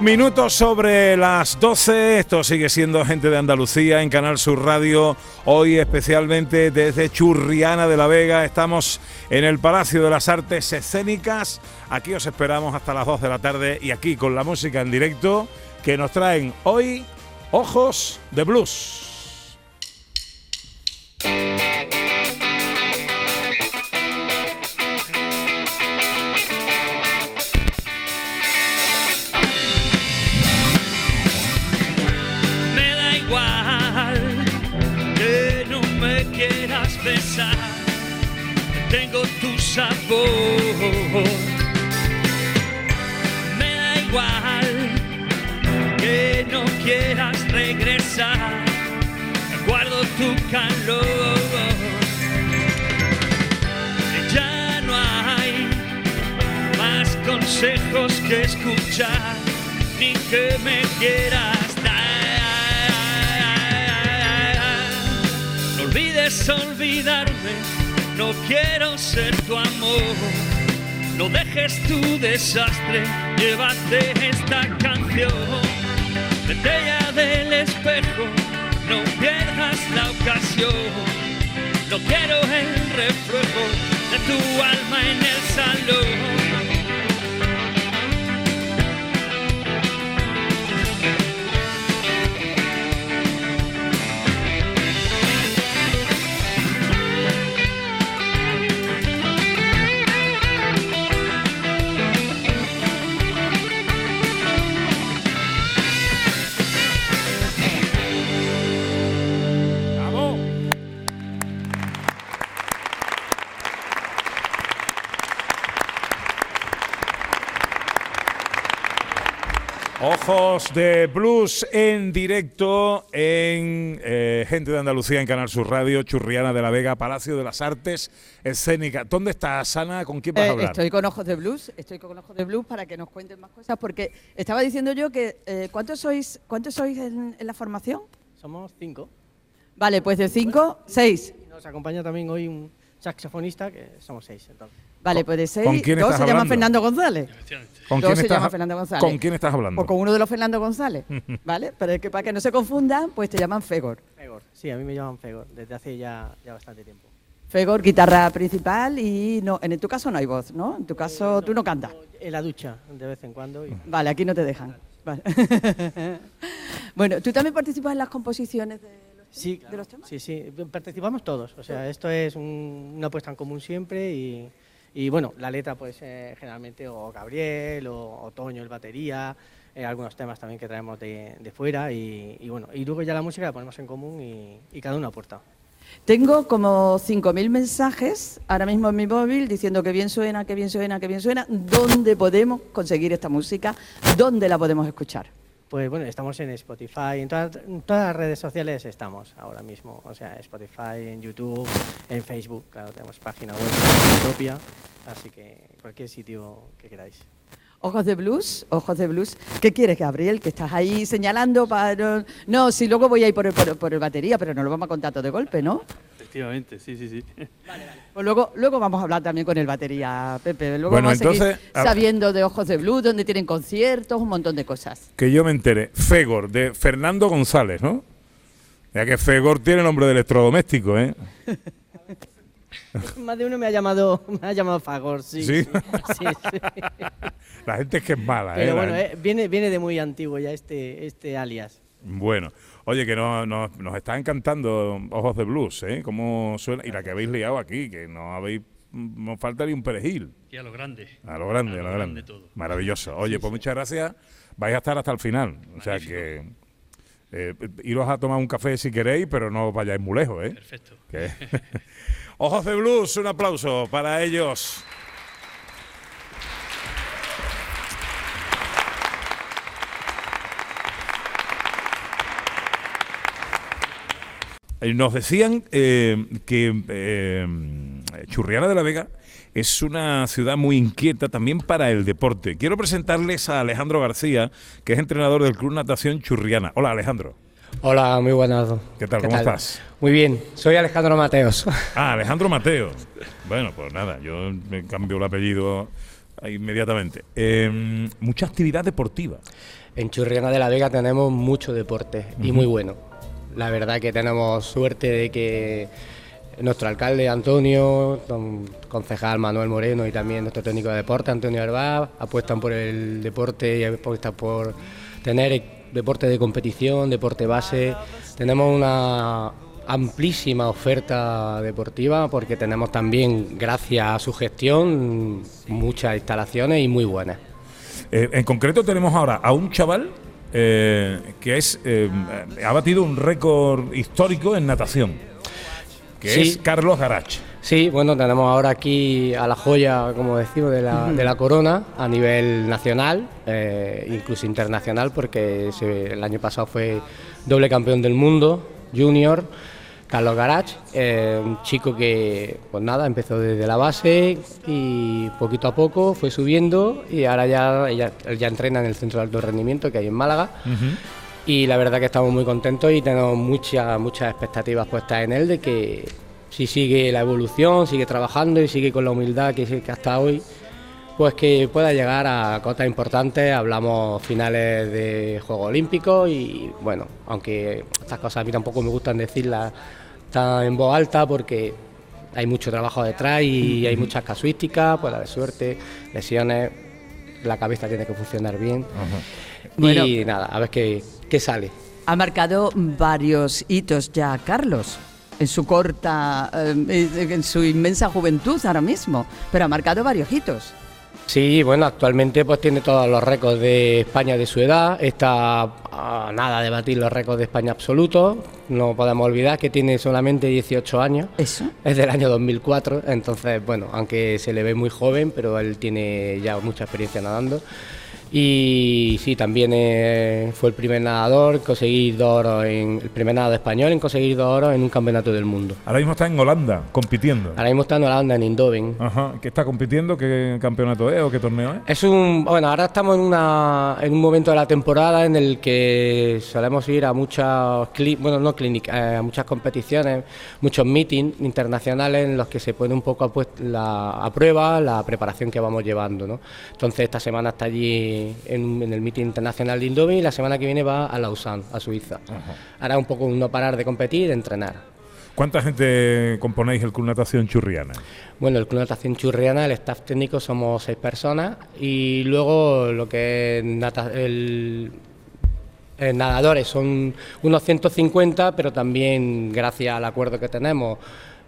Minutos sobre las 12, esto sigue siendo gente de Andalucía en Canal Sur Radio, hoy especialmente desde Churriana de la Vega, estamos en el Palacio de las Artes Escénicas, aquí os esperamos hasta las 2 de la tarde y aquí con la música en directo que nos traen hoy Ojos de Blues. Ya no hay más consejos que escuchar, ni que me quieras dar. No olvides olvidarme no quiero ser tu amor. No dejes tu desastre, llévate esta canción. Ya del espejo, la ocasión. No quiero el reflejo de tu alma en el salón. Ojos de Blues en directo en eh, Gente de Andalucía en Canal Sur Radio, Churriana de la Vega, Palacio de las Artes Escénicas. ¿Dónde estás, Ana? ¿Con quién vas a Eh, hablar? estoy con Ojos de Blues, estoy con Ojos de Blues para que nos cuenten más cosas, porque estaba diciendo yo que eh, ¿cuántos sois, cuántos sois en, en la formación? Somos cinco. Vale, pues de cinco, seis. Y nos acompaña también hoy un saxofonista, que somos seis. Entonces. Vale, pues de seis, ¿Con quién dos estás se llama hablando? Fernando González. ¿Con Dos quién se estás, llama Fernando González. ¿Con quién estás hablando? O con uno de los Fernando González, ¿vale? Pero es que para que no se confundan, pues te llaman Fegor. Fegor. Sí, a mí me llaman Fegor, desde hace ya, ya bastante tiempo. Fegor, guitarra principal y no, en tu caso no hay voz, ¿no? En tu caso tú no cantas. En la ducha, de vez en cuando. y- Vale, aquí no te dejan. Vale. bueno, ¿tú también participas en las composiciones de los, Sí, de los temas? sí, sí, participamos todos. O sea, esto es un- una puesta en común siempre y, y, bueno, la letra pues eh, generalmente o Gabriel o, o Toño, el batería, eh, algunos temas también que traemos de, de fuera y, y, bueno, y luego ya la música la ponemos en común y, y cada uno aporta. Tengo como 5.000 mensajes ahora mismo en mi móvil diciendo que bien suena, que bien suena, que bien suena. ¿Dónde podemos conseguir esta música? ¿Dónde la podemos escuchar? Pues bueno, estamos en Spotify, en todas, las redes sociales estamos ahora mismo. O sea, Spotify, en YouTube, en Facebook, claro, tenemos página web propia, así que cualquier sitio que queráis. Ojos de blues, ojos de blues. ¿Qué quieres, Gabriel? Que estás ahí señalando para... No, si luego voy a ir por el, por, por el batería, pero no lo vamos a contar todo de golpe, ¿no? Efectivamente, sí, sí, sí. Pues luego, luego vamos a hablar también con el batería, Pepe. Luego Bueno, vamos a seguir entonces, a- sabiendo de Ojos de Blues, donde tienen conciertos, un montón de cosas. Que yo me entere. Fegor, de Fernando González, ¿no? Ya que Fegor tiene nombre de electrodoméstico, ¿eh? Más de uno me ha llamado, me ha llamado Fagor, sí. ¿Sí? Sí, sí, sí. La gente es que es mala, ¿eh? Pero bueno, eh, viene, viene de muy antiguo ya este, este alias. Bueno, oye, que no, no- nos está encantando Ojos de Blues, ¿eh? Cómo suena. Y la que habéis liado aquí, que no habéis. Nos falta ni un perejil. Y a lo grande. A lo grande, a lo, grande. todo. Maravilloso. Oye, pues muchas gracias. Vais a estar hasta el final. O sea que. eh, iros a tomar un café si queréis, pero no os vayáis muy lejos, ¿eh? Perfecto. Ojos de Blues, un aplauso para ellos. Nos decían eh, que eh, Churriana de la Vega es una ciudad muy inquieta también para el deporte. Quiero presentarles a Alejandro García, que es entrenador del Club Natación Churriana. Hola, Alejandro. Hola, muy buenas. ¿Qué tal? ¿Cómo estás? Muy bien, soy Alejandro Mateos. Ah, Alejandro Mateo. Bueno, pues nada, yo me cambio el apellido inmediatamente. Eh, mucha actividad deportiva. En Churriana de la Vega tenemos mucho deporte y muy bueno. La verdad que tenemos suerte de que nuestro alcalde Antonio, concejal Manuel Moreno y también nuestro técnico de deporte Antonio Arbaz apuestan por el deporte y apuestan por tener deporte de competición, deporte base. Tenemos una amplísima oferta deportiva porque tenemos también, gracias a su gestión, muchas instalaciones y muy buenas. Eh, en concreto tenemos ahora a un chaval eh, que es eh, ha batido un récord histórico en natación, que Sí. es Carlos Garach. Sí, bueno, tenemos ahora aquí a la joya, como decimos, de la, de la corona a nivel nacional, eh, incluso internacional, porque se- el año pasado fue doble campeón del mundo, junior, Carlos Garach, eh, un chico que, pues nada, empezó desde la base y poquito a poco fue subiendo y ahora ya, ya, ya entrena en el centro de alto rendimiento que hay en Málaga. Y la verdad que estamos muy contentos y tenemos muchas, muchas expectativas puestas en él de que si sigue la evolución, sigue trabajando y sigue con la humildad que, que hasta hoy, pues que pueda llegar a cotas importantes. Hablamos finales de Juegos Olímpicos y bueno, aunque estas cosas a mí tampoco me gustan decirlas tan en voz alta porque hay mucho trabajo detrás y hay muchas casuísticas, puede haber suerte, lesiones, la cabeza tiene que funcionar bien. Y nada, a ver qué, qué sale. Ha marcado varios hitos ya Carlos en su corta, eh, en su inmensa juventud ahora mismo, pero ha marcado varios hitos. Sí, bueno, actualmente pues tiene todos los récords de España de su edad, está a nada de batir los récords de España absolutos, no podemos olvidar que tiene solamente 18 años, Eso. es del año 2004, entonces bueno, aunque se le ve muy joven, pero él tiene ya mucha experiencia nadando. Y sí, también eh, fue el primer nadador, en conseguir dos oros en el primer nadador español en conseguir dos oros en un campeonato del mundo. Ahora mismo está en Holanda compitiendo. Ahora mismo está en Holanda, en Eindhoven. Ajá. ¿Qué está compitiendo? ¿Qué campeonato es o qué torneo es? Es un bueno, ahora estamos en una en un momento de la temporada en el que solemos ir a muchas bueno, no clínicas, eh, a muchas competiciones, muchos meetings internacionales en los que se pone un poco a, pues- la, a prueba la preparación que vamos llevando, ¿no? Entonces esta semana está allí en, en el meeting internacional de Indomi y la semana que viene va a Lausanne, a Suiza. Ahora un poco un no parar de competir, de entrenar. ¿Cuánta gente componéis el Club Natación Churriana? Bueno, el Club Natación Churriana, el staff técnico somos seis personas y luego lo que es nata- el, eh, nadadores son unos 150, pero también gracias al acuerdo que tenemos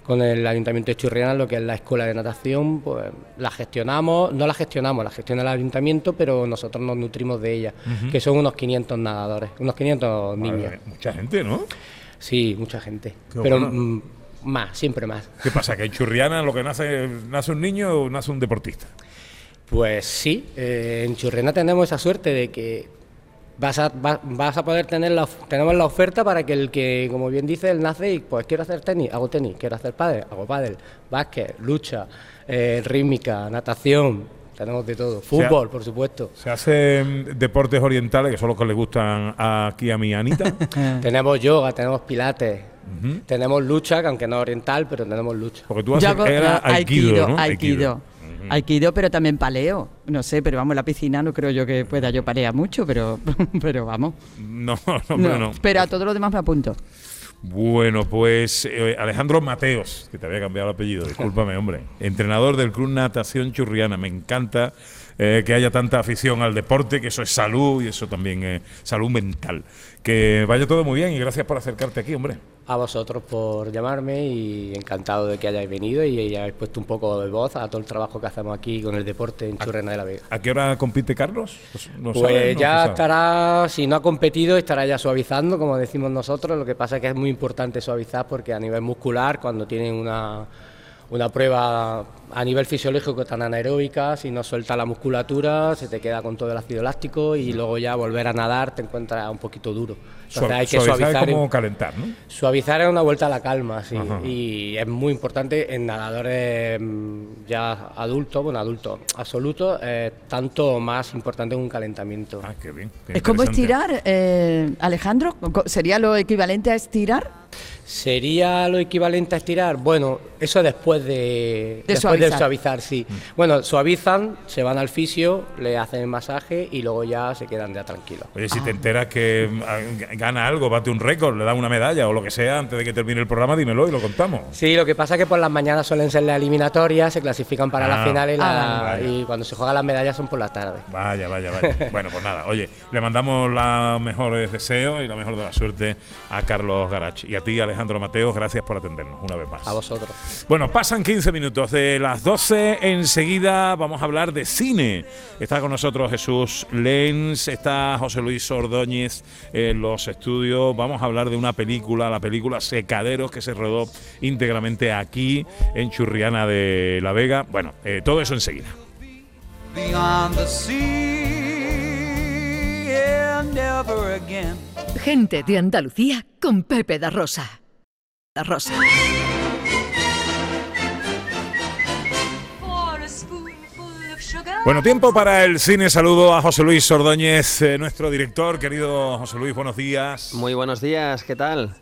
con el Ayuntamiento de Churriana, lo que es la escuela de natación, pues la gestionamos, no la gestionamos, la gestiona el Ayuntamiento, pero nosotros nos nutrimos de ella, que son unos 500 nadadores, unos 500 niños. Mucha gente, ¿no? Sí, mucha gente, Qué pero bueno. mm, más, siempre más. ¿Qué pasa? ¿Que en Churriana lo que nace, nace un niño o nace un deportista? Pues sí, eh, en Churriana tenemos esa suerte de que vas a, va- vas a poder tener la, tenemos la oferta para que el que, como bien dice, él nace y pues quiero hacer tenis, hago tenis, quiero hacer pádel, hago pádel, básquet, lucha, eh, rítmica, natación, tenemos de todo, fútbol, por supuesto. Se hacen deportes orientales, que son los que le gustan aquí a mi Anita. tenemos yoga, tenemos pilates, tenemos lucha, que aunque no es oriental, pero tenemos lucha. Porque tú haces, era aikido, ¿no? Aikido. Aikido, pero también paleo. No sé, pero vamos, la piscina no creo yo que pueda yo palear mucho, pero, pero vamos. No, no, No, no. Pero a todo lo demás me apunto. Bueno, pues eh, Alejandro Mateos, que te había cambiado el apellido, discúlpame, hombre. Entrenador del Club Natación Churriana. Me encanta eh, que haya tanta afición al deporte, que eso es salud y eso también es salud mental. Que vaya todo muy bien y gracias por acercarte aquí, hombre. A vosotros por llamarme y encantado de que hayáis venido y hayáis puesto un poco de voz a todo el trabajo que hacemos aquí con el deporte en Churrena de la Vega. ¿A qué hora compite Carlos? Pues, ¿No Pues ya estará, si no ha competido, estará ya suavizando, como decimos nosotros. Lo que pasa es que es muy importante suavizar porque a nivel muscular, cuando tienen una, una prueba a nivel fisiológico tan anaeróbica, si no suelta la musculatura, se te queda con todo el ácido láctico y luego ya volver a nadar te encuentras un poquito duro. Entonces Suav- hay que suavizar suavizar. es como calentar, ¿no? Suavizar es una vuelta a la calma, sí. Ajá. Y es muy importante en nadadores mm, ya adultos, bueno, adultos absolutos, eh, tanto más importante que un calentamiento. Ah, qué bien. qué ¿Es como estirar, eh, Alejandro? ¿Sería lo equivalente a estirar? ¿Sería lo equivalente a estirar? Bueno, eso después de, De después Puede suavizar, sí. Bueno, suavizan, se van al fisio, le hacen el masaje y luego ya se quedan ya tranquilos. Oye, si te enteras que mm, gana algo, bate un récord, le dan una medalla o lo que sea antes de que termine el programa, dímelo y lo contamos. Sí, lo que pasa es que por las mañanas suelen ser las eliminatorias, se clasifican para Ah, la final y, la- vaya. y cuando se juegan las medallas son por la tarde. Vaya, vaya, vaya. bueno, pues nada, oye, le mandamos los mejores deseos y la mejor de la suerte a Carlos Garach. Y a ti, Alejandro Mateos, gracias por atendernos una vez más. A vosotros. Bueno, pasan 15 minutos de las 12. Enseguida vamos a hablar de cine. Está con nosotros Jesús Lenz, está José Luis Ordóñez en los estudios. Vamos a hablar de una película, la película Secaderos, que se rodó íntegramente aquí en Churriana de la Vega. Bueno, eh, todo eso enseguida. Gente de Andalucía con Pepe da Rosa. Da Rosa. Bueno, tiempo para el cine. Saludo a José Luis Ordóñez, eh, nuestro director. Querido José Luis, buenos días. Muy buenos días, ¿qué tal?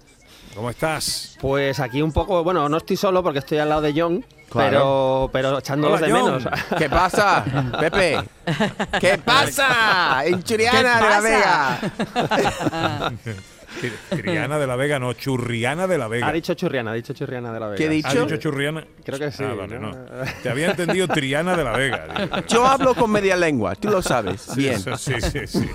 ¿Cómo estás? Pues aquí un poco, bueno, no estoy solo porque estoy al lado de John, Claro. pero, pero echándolos Hola, de John. menos. ¿Qué pasa, Pepe? ¿Qué pasa? En Churiana de la Vega. Tri- Triana de la Vega, no, Churriana de la Vega. Ha dicho Churriana, ha dicho Churriana de la Vega. ¿Qué he dicho? ¿Has dicho Churriana? Creo que sí, Ah, vale, ¿no? no. Te había entendido Triana de la Vega. Yo hablo con media lengua, tú lo sabes. Sí, Bien. eso sí, sí, sí, sí.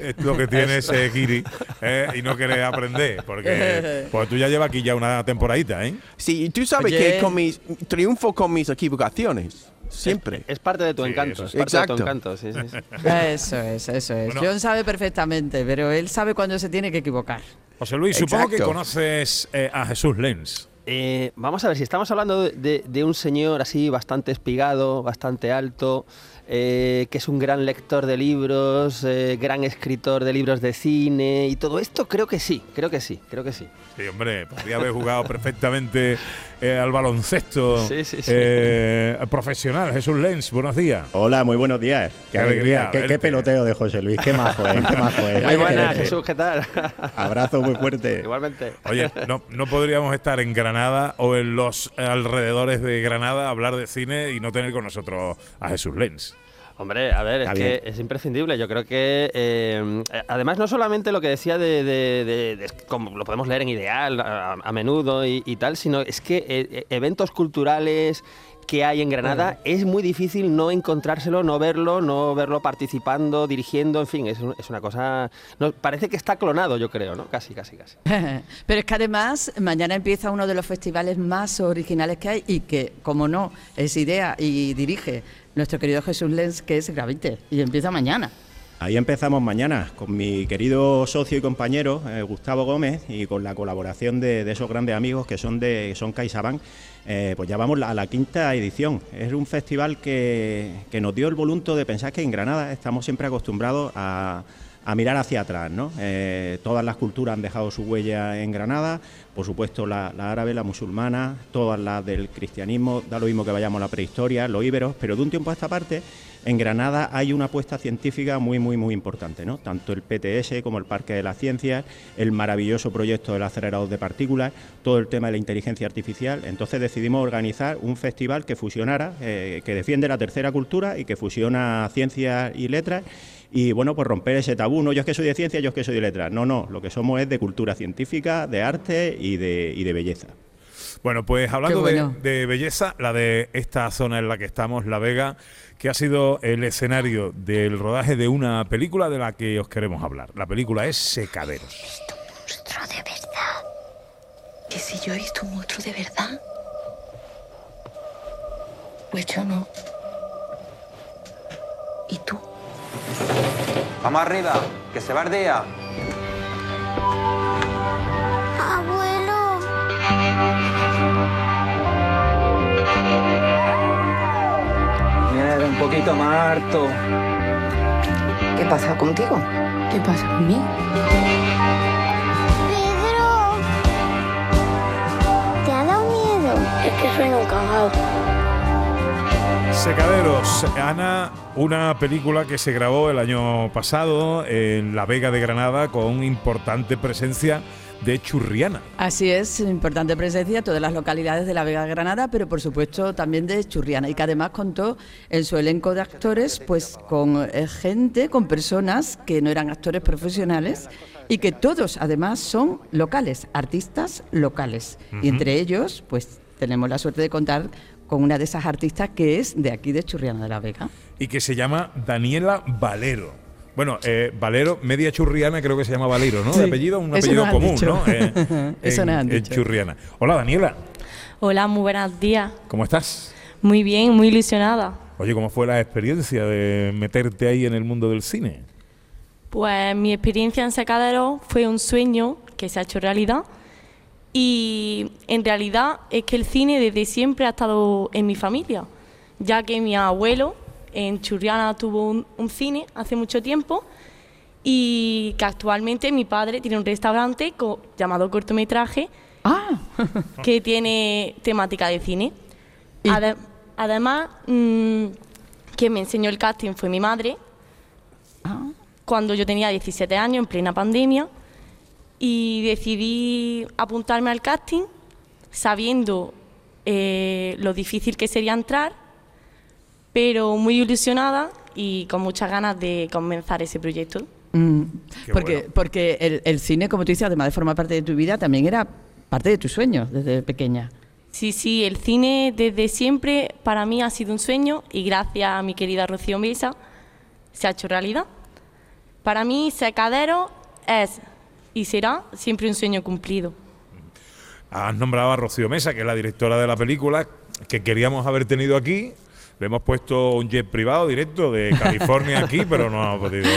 Es lo que tiene ese Kiri ¿eh? y no quieres aprender, porque pues tú ya llevas aquí ya una temporadita, ¿eh? Sí, y tú sabes Oye. que con mis, triunfo con mis equivocaciones. Siempre. Es parte de tu Sí, encanto, eso es sí. parte de Exacto. tu encanto, sí, sí, sí. Eso es, eso es. Bueno. John sabe perfectamente, pero él sabe cuándo se tiene que equivocar. José Luis, supongo que conoces eh, a Jesús Lenz. Eh, vamos a ver, si estamos hablando de, de un señor así bastante espigado, bastante alto, eh, que es un gran lector de libros, eh, gran escritor de libros de cine y todo esto, creo que sí, creo que sí, creo que sí. Sí, hombre, podría haber jugado perfectamente eh, al baloncesto Sí, sí, sí. eh, profesional. Jesús Lenz, buenos días. Hola, muy buenos días. Qué alegría Qué, peloteo de José Luis. Qué majo qué majo. Muy buenas. Jesús, ¿qué tal? Abrazo muy fuerte. Igualmente. Oye, no, no podríamos estar en Granada o en los alrededores de Granada a hablar de cine y no tener con nosotros a Jesús Lenz. Hombre, a ver, es que es imprescindible. Yo creo que, eh, además, no solamente lo que decía de, de- de- de- como lo podemos leer en Ideal a, a menudo y, y tal, sino es que eh, eventos culturales que hay en Granada es muy difícil no encontrárselo, no verlo, no verlo participando, dirigiendo, en fin, es, un- es una cosa... no, parece que está clonado, yo creo, ¿no? Casi, casi, casi. Pero es que además mañana empieza uno de los festivales más originales que hay y que, como no, es idea y dirige nuestro querido Jesús Lenz, que es Gravite, y empieza mañana. Ahí empezamos mañana con mi querido socio y compañero eh, Gustavo Gómez y con la colaboración de, esos grandes amigos que son de son CaixaBank. Eh, pues ya vamos a la quinta edición. Es un festival que, que nos dio el volunto de pensar que en Granada estamos siempre acostumbrados a, a mirar hacia atrás. ¿no? Eh, todas las culturas han dejado su huella en Granada, por supuesto la, árabe, la musulmana, todas las del cristianismo, da lo mismo que vayamos a la prehistoria, los íberos, pero de un tiempo a esta parte en Granada hay una apuesta científica muy, muy, muy importante, ¿no? Tanto el PTS como el Parque de las Ciencias, el maravilloso proyecto del acelerador de partículas, todo el tema de la inteligencia artificial. Entonces decidimos organizar un festival que fusionara, eh, que defiende la tercera cultura y que fusiona ciencias y letras. Y bueno, pues romper ese tabú, no yo es que soy de ciencia, yo es que soy de letras. No, no, lo que somos es de cultura científica, de arte y de, y de belleza. Bueno, pues hablando de- belleza, la de esta zona en la que estamos, La Vega, que ha sido el escenario del rodaje de una película de la que os queremos hablar. La película es Secaderos. monstruo de verdad. ¿Que si yo he visto un monstruo de verdad? Pues yo no. ¿Y tú? Vamos arriba, que se va el día. Abuelo. Mira, un poquito más harto. ¿Qué pasa contigo? ¿Qué pasa conmigo? Pedro, ¿te ha dado miedo? Es que soy un cagado. Secaderos, Ana, una película que se grabó el año pasado en La Vega de Granada con importante presencia de Churriana. Así es, importante presencia, todas las localidades de la Vega de Granada, pero por supuesto también de Churriana, y que además contó en su elenco de actores, pues con eh, gente, con personas que no eran actores profesionales y que todos además son locales, artistas locales. Y entre ellos, pues tenemos la suerte de contar con una de esas artistas que es de aquí de Churriana de la Vega. y que se llama Daniela Valero. Bueno, eh, Valero, media churriana, creo que se llama Valero, ¿no? Sí, de apellido, un eso apellido común, dicho. ¿no? Eh, Eso en- nos han en dicho. churriana. Hola, Daniela, Hola, muy buenos días. ¿cómo estás? Muy bien, muy ilusionada. Oye, ¿cómo fue la experiencia de meterte ahí en el mundo del cine? Pues mi experiencia en Secadero fue un sueño que se ha hecho realidad y en realidad es que el cine desde siempre ha estado en mi familia, ya que mi abuelo en Churriana tuvo un, un cine hace mucho tiempo y que actualmente mi padre tiene un restaurante co- llamado cortometraje que tiene temática de cine. Ade- además, mm, quien me enseñó el casting fue mi madre, cuando yo tenía 17 años, en plena pandemia, y decidí apuntarme al casting sabiendo eh, lo difícil que sería entrar, pero muy ilusionada y con muchas ganas de comenzar ese proyecto. Mm, porque bueno. porque el, el cine, como tú dices, además de formar parte de tu vida, también era parte de tus sueños desde pequeña. Sí, sí, el cine desde siempre para mí ha sido un sueño y gracias a mi querida Rocío Mesa se ha hecho realidad. Para mí, Secadero es y será siempre un sueño cumplido. Has nombrado a Rocío Mesa, que es la directora de la película, que queríamos haber tenido aquí. Le hemos puesto un jet privado directo de California aquí, pero no ha podido.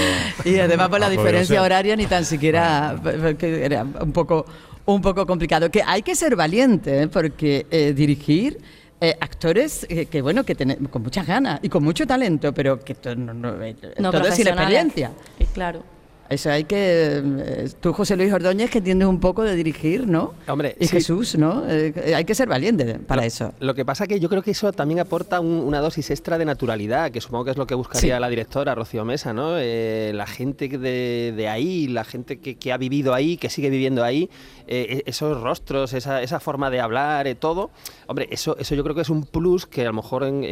Y además por la diferencia ser. horaria ni tan siquiera que era un poco un poco complicado. Que hay que ser valiente ¿eh? porque eh, dirigir eh, actores eh, que bueno que tienen con muchas ganas y con mucho talento, pero que to- no, no, eh, No todo es sin experiencia. Eh, claro. Eso hay que eh, tú José Luis Ordóñez que entiendes un poco de dirigir, ¿no? Hombre, y sí. Jesús, ¿no? Eh, hay que ser valiente para eso. Lo que pasa que yo creo que eso también aporta un- una dosis extra de naturalidad, que supongo que es lo que buscaría Sí. la directora Rocío Mesa, ¿no? Eh, la gente de, de ahí, la gente que, que ha vivido ahí, que sigue viviendo ahí, eh, esos rostros, esa, esa forma de hablar, todo. Hombre, eso, eso yo creo que es un plus que a lo mejor en-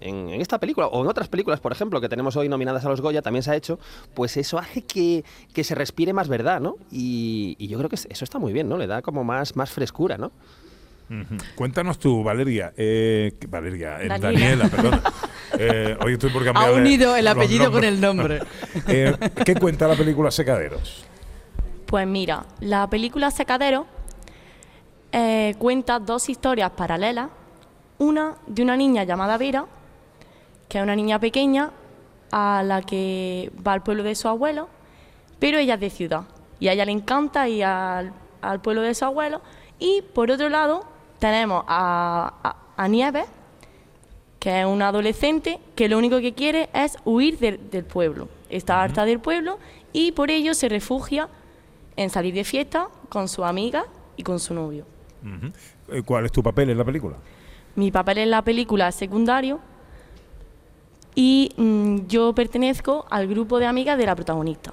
en esta película o en otras películas, por ejemplo, que tenemos hoy nominadas a los Goya, también se ha hecho, pues eso hace que, que se respire más verdad, ¿no? Y, y yo creo que eso está muy bien, ¿no? Le da como más, más frescura, ¿no? Cuéntanos tú, Valeria. eh, Valeria, eh, Daniela. Daniela, perdón. Eh, hoy estoy por cambiar Ha unido el apellido con el nombre. Eh, ¿Qué cuenta la película Secaderos? Pues mira, la película Secadero eh, cuenta dos historias paralelas. Una de una niña llamada Vera, que es una niña pequeña a la que va al pueblo de su abuelo, pero ella es de ciudad y a ella le encanta ir al, al pueblo de su abuelo. Y por otro lado tenemos a, a, a Nieves, que es una adolescente que lo único que quiere es huir del- del pueblo. Está harta del pueblo y por ello se refugia en salir de fiesta con su amiga y con su novio. Eh, ¿Cuál es tu papel en la película? Mi papel en la película es secundario y mm, yo pertenezco al grupo de amigas de la protagonista.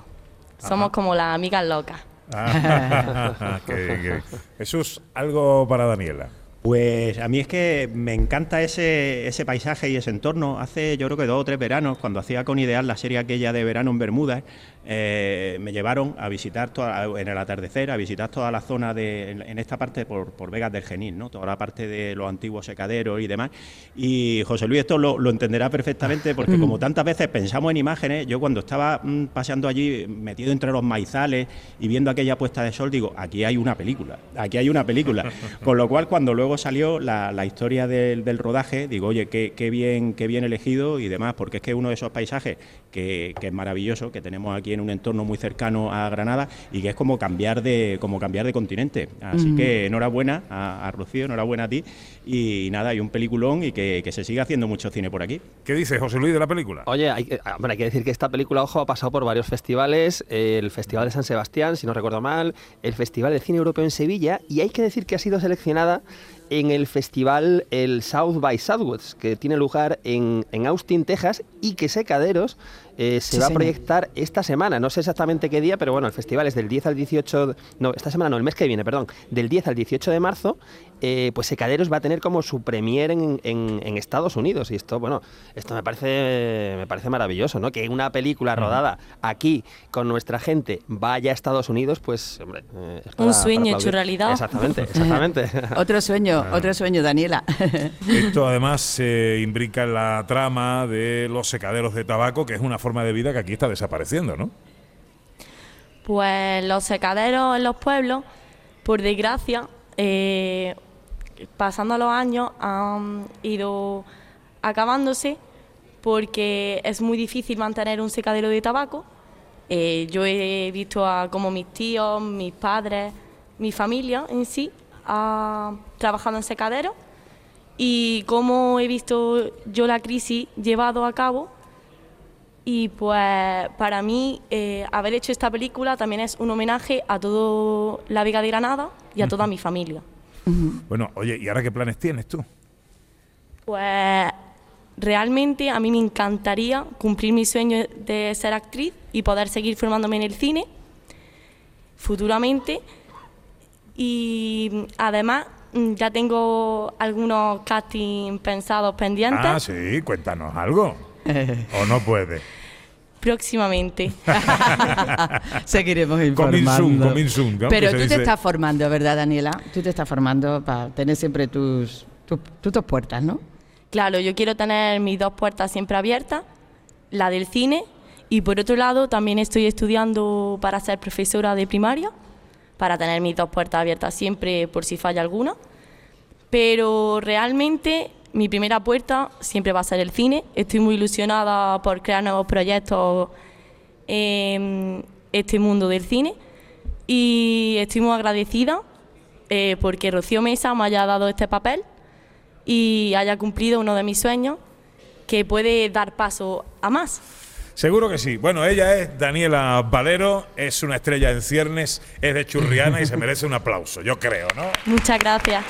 Somos como las amigas locas. Ah. Jesús, algo para Daniela. Pues a mí es que me encanta ese, ese paisaje y ese entorno. Hace yo creo que dos o tres veranos, cuando hacía con Ideal la serie aquella de verano en Bermudas, eh, me llevaron a visitar toda, en el atardecer, a visitar toda la zona de, en, en esta parte por, por Vegas del Genil, ¿no? toda la parte de los antiguos secaderos y demás. Y José Luis esto lo, lo entenderá perfectamente porque como tantas veces pensamos en imágenes, yo cuando estaba mm, paseando allí metido entre los maizales y viendo aquella puesta de sol, digo, aquí hay una película, aquí hay una película. Con lo cual cuando luego salió la, la historia del, del rodaje, digo, oye, qué, qué bien, qué bien elegido y demás, porque es que uno de esos paisajes que, que es maravilloso, que tenemos aquí en un entorno muy cercano a Granada y que es como cambiar de, como cambiar de continente. Así Mm. que enhorabuena a, a Rocío, enhorabuena a ti y nada, y un peliculón y que, que se siga haciendo mucho cine por aquí. ¿Qué dice José Luis de la película? Oye, hay, que- hombre, hay que decir que esta película, ojo, ha pasado por varios festivales, el Festival de San Sebastián, si no recuerdo mal, el Festival de Cine Europeo en Sevilla, y hay que decir que ha sido seleccionada en el festival el South by Southwest, que tiene lugar en, en Austin, Texas, y que Secaderos eh, se Sí, va a proyectar esta semana. No sé exactamente qué día, pero bueno, el festival es del 10 al 18. de- No, esta semana no, el mes que viene, perdón. Del 10 al 18 de marzo, eh, pues Secaderos va a tener como su premier en, en- en Estados Unidos. Y esto, bueno, esto me parece, me parece maravilloso, ¿no? Que una película rodada aquí con nuestra gente vaya a Estados Unidos, pues, hombre. eh, es para- Un sueño hecho realidad. Exactamente, exactamente. Otro sueño, otro sueño, Daniela. Esto además se imbrica en la trama de los secaderos de tabaco, que es una forma de vida que aquí está desapareciendo, ¿no? Pues los secaderos en los pueblos, por desgracia, eh, pasando los años, han ido acabándose porque es muy difícil mantener un secadero de tabaco. Eh, yo he visto a como mis tíos, mis padres, mi familia en sí, ha trabajado en secaderos y cómo he visto yo la crisis llevado a cabo y pues para mí eh, haber hecho esta película también es un homenaje a toda la Vega de Granada y a toda mi familia. Bueno, oye, ¿y ahora qué planes tienes tú? Pues realmente a mí me encantaría cumplir mi sueño de ser actriz y poder seguir formándome en el cine futuramente. Y mm, además mm, ya tengo algunos castings pensados pendientes Ah, sí, cuéntanos algo. ¿O no puede? próximamente. Seguiremos Coming informando. soon, coming soon, ¿no? Pero tú te estás formando, ¿verdad, Daniela? Tú te estás formando para tener siempre tus, tus, tus dos puertas, ¿no? Claro, yo quiero tener mis dos puertas siempre abiertas, la del cine y por otro lado también estoy estudiando para ser profesora de primaria, para tener mis dos puertas abiertas siempre por si falla alguna. Pero realmente mi primera puerta siempre va a ser el cine. Estoy muy ilusionada por crear nuevos proyectos en este mundo del cine y estoy muy agradecida eh, porque Rocío Mesa me haya dado este papel y haya cumplido uno de mis sueños que puede dar paso a más. Seguro que sí. Bueno, ella es Daniela Valero, es una estrella en ciernes, es de Churriana y se merece un aplauso, yo creo, ¿no? Muchas gracias.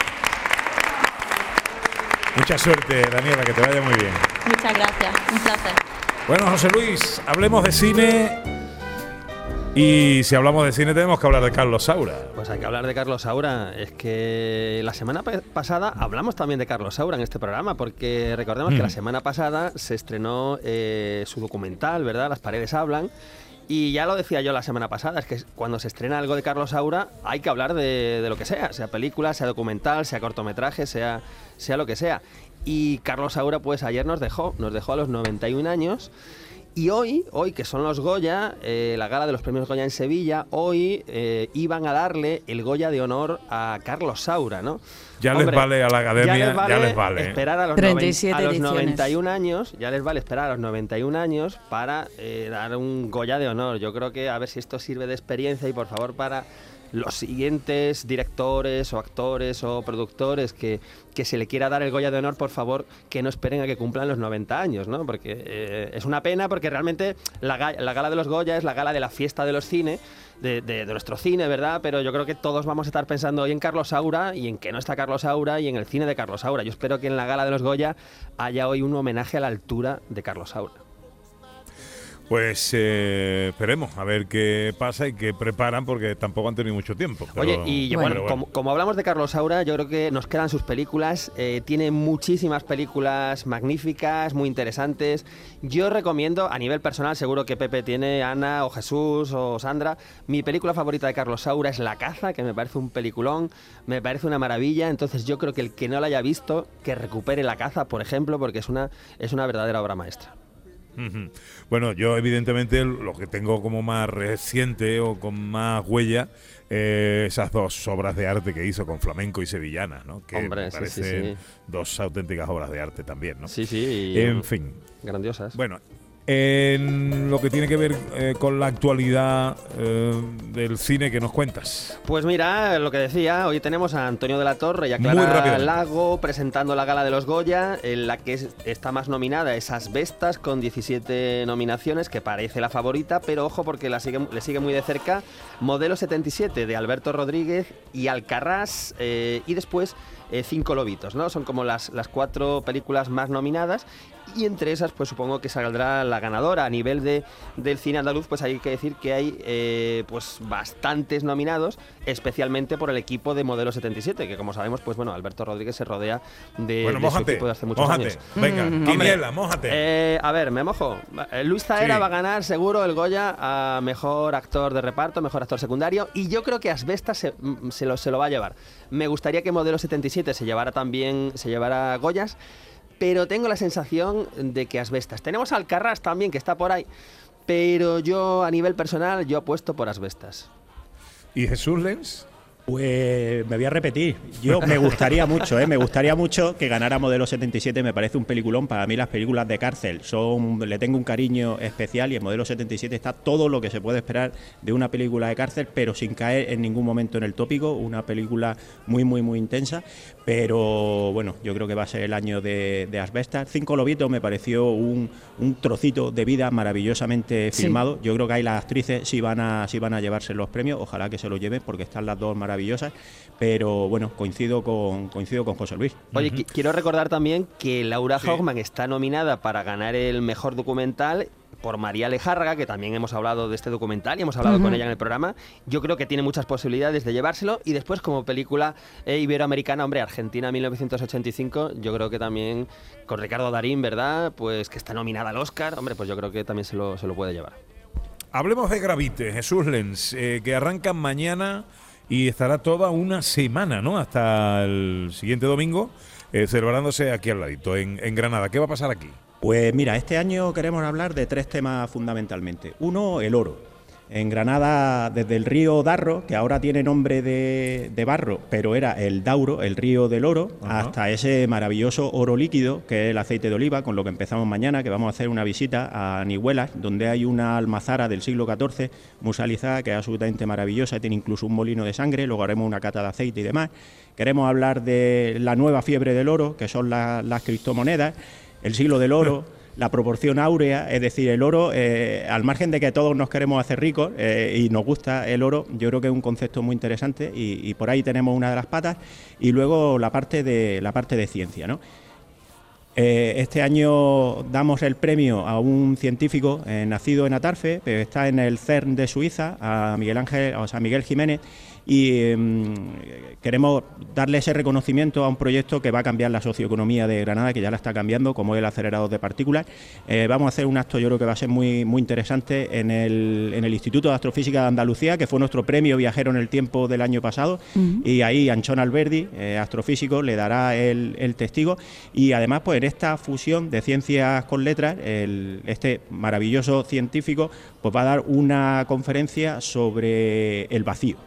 Mucha suerte, Daniela, que te vaya muy bien. Muchas gracias. Un placer. Bueno, José Luis, hablemos de cine. Y si hablamos de cine, tenemos que hablar de Carlos Saura. Pues hay que hablar de Carlos Saura. Es que la semana pa- pasada hablamos también de Carlos Saura en este programa, porque recordemos que Mm. la semana pasada se estrenó eh, su documental, ¿verdad? Las paredes hablan. Y ya lo decía yo la semana pasada, es que cuando se estrena algo de Carlos Saura hay que hablar de, de lo que sea, sea película, sea documental, sea cortometraje, sea, sea lo que sea. Y Carlos Saura pues ayer nos dejó, nos dejó a los 91 años. Y hoy, hoy que son los Goya, eh, la gala de los premios Goya en Sevilla, hoy eh, iban a darle el Goya de honor a Carlos Saura, ¿no? Ya les vale a la academia, ya les vale. Esperar a los, 37 noven- a los ediciones. 91 años, ya les vale esperar a los 91 años para eh, dar un Goya de honor. Yo creo que a ver si esto sirve de experiencia y por favor para los siguientes directores o actores o productores que, que se le quiera dar el Goya de honor, por favor, que no esperen a que cumplan los 90 años, ¿no? Porque eh, es una pena porque realmente la, ga- la gala de los Goya es la gala de la fiesta de los cines, de, de- de nuestro cine, ¿verdad? Pero yo creo que todos vamos a estar pensando hoy en Carlos Saura y en que no está Carlos Saura y en el cine de Carlos Saura. Yo espero que en la gala de los Goya haya hoy un homenaje a la altura de Carlos Saura. Pues eh, esperemos a ver qué pasa y qué preparan, porque tampoco han tenido mucho tiempo. pero- Oye, y yo, bueno, Como, como hablamos de Carlos Saura, yo creo que nos quedan sus películas. eh, tiene muchísimas películas magníficas, muy interesantes. Yo recomiendo, a nivel personal, seguro que Pepe tiene, Ana o Jesús o Sandra. Mi película favorita de Carlos Saura es La Caza, que me parece un peliculón, me parece una maravilla. Entonces yo creo que el que no la haya visto, que recupere La Caza, por ejemplo, porque es una, es una verdadera obra maestra. Bueno, yo evidentemente lo que tengo como más reciente o con más huella, eh, esas dos obras de arte que hizo con flamenco y sevillana, ¿no? Que Hombre, me sí, sí, parecen sí. dos auténticas obras de arte también, ¿no? Sí, sí. y, En fin. Grandiosas. Bueno, en lo que tiene que ver eh, con la actualidad eh, del cine que nos cuentas. Pues mira, lo que decía, hoy tenemos a Antonio de la Torre y a Clara. Lago presentando la gala de los Goya, en la que es- está más nominada esas Bestas con 17 nominaciones, que parece la favorita, pero ojo porque la sigue, le sigue muy de cerca Modelo 77 de Alberto Rodríguez y Alcarrás, eh, y después Cinco Lobitos, ¿no? Son como las, las cuatro películas más nominadas y entre esas pues supongo que saldrá la ganadora a nivel de, del cine andaluz pues hay que decir que hay eh, pues bastantes nominados especialmente por el equipo de Modelo 77 que como sabemos pues bueno Alberto Rodríguez se rodea de, Bueno, de su mójate, equipo de hace muchos mójate. años Venga, Hombre, quiniela, mójate. eh, a ver me mojo Eh, Luis Zaera Sí. va a ganar seguro el Goya a mejor actor de reparto mejor actor secundario y yo creo que Asbestas se, mm, se lo, se lo va a llevar me gustaría que Modelo 77 se llevara también se llevara Goyas pero tengo la sensación de que Asbestas. Tenemos a Alcarrás también, que está por ahí, pero yo a nivel personal, yo apuesto por Asbestas. ¿Y Jesús Lens? Pues me voy a repetir. Yo me gustaría mucho, ¿eh? me gustaría mucho que ganara Modelo 77. Me parece un peliculón. Para mí las películas de cárcel son, le tengo un cariño especial y en Modelo 77 está todo lo que se puede esperar de una película de cárcel, pero sin caer en ningún momento en el tópico. Una película muy, muy, muy intensa. Pero bueno, yo creo que va a ser el año de, de Asbestas. Cinco Lobitos me pareció un, un trocito de vida maravillosamente Sí. filmado. Yo creo que ahí las actrices sí van a sí van a llevarse los premios, ojalá que se los lleven porque están las dos maravillosas, pero bueno, coincido con coincido con José Luis. Oye, qui- quiero recordar también que Laura Haugman está nominada para ganar el mejor documental por María Lejárraga, que también hemos hablado de este documental y hemos hablado con ella en el programa. Yo creo que tiene muchas posibilidades de llevárselo y después como película eh, iberoamericana, hombre, Argentina 1985, yo creo que también con Ricardo Darín, ¿verdad? Pues que está nominada al Oscar, hombre, pues yo creo que también se lo, se lo puede llevar. Hablemos de Gravite, Jesús Lens, eh, que arrancan mañana y estará toda una semana, ¿no? Hasta el siguiente domingo, eh, celebrándose aquí al ladito, en, en Granada. ¿Qué va a pasar aquí? Pues mira, este año queremos hablar de tres temas fundamentalmente. Uno, el oro. En Granada, desde el río Darro, que ahora tiene nombre de, de barro, pero era el Dauro, el río del oro, hasta ese maravilloso oro líquido, que es el aceite de oliva, con lo que empezamos mañana, que vamos a hacer una visita a Nihuelas, donde hay una almazara del siglo XIV, musalizada, que es absolutamente maravillosa, tiene incluso un molino de sangre, luego haremos una cata de aceite y demás. Queremos hablar de la nueva fiebre del oro, que son la- las criptomonedas, el siglo del oro, la proporción áurea, es decir, el oro, eh, al margen de que todos nos queremos hacer ricos eh, y nos gusta el oro, yo creo que es un concepto muy interesante y, por ahí tenemos una de las patas y luego la parte de la parte de ciencia, ¿no? Eh, este año damos el premio a un científico nacido en Atarfe, pero está en el CERN de Suiza, a Miguel Ángel, o sea, Miguel Jiménez, y em, queremos darle ese reconocimiento a un proyecto que va a cambiar la socioeconomía de Granada, que ya la está cambiando, como es el acelerador de partículas. Eh, vamos a hacer un acto, yo creo que va a ser muy, muy interesante en el, en el Instituto de Astrofísica de Andalucía, que fue nuestro premio viajero en el tiempo del año pasado, y ahí Anchón Alberdi, eh, astrofísico, le dará el, el testigo, y además, pues en esta fusión de ciencias con letras, el- este maravilloso científico, pues va a dar una conferencia sobre el vacío.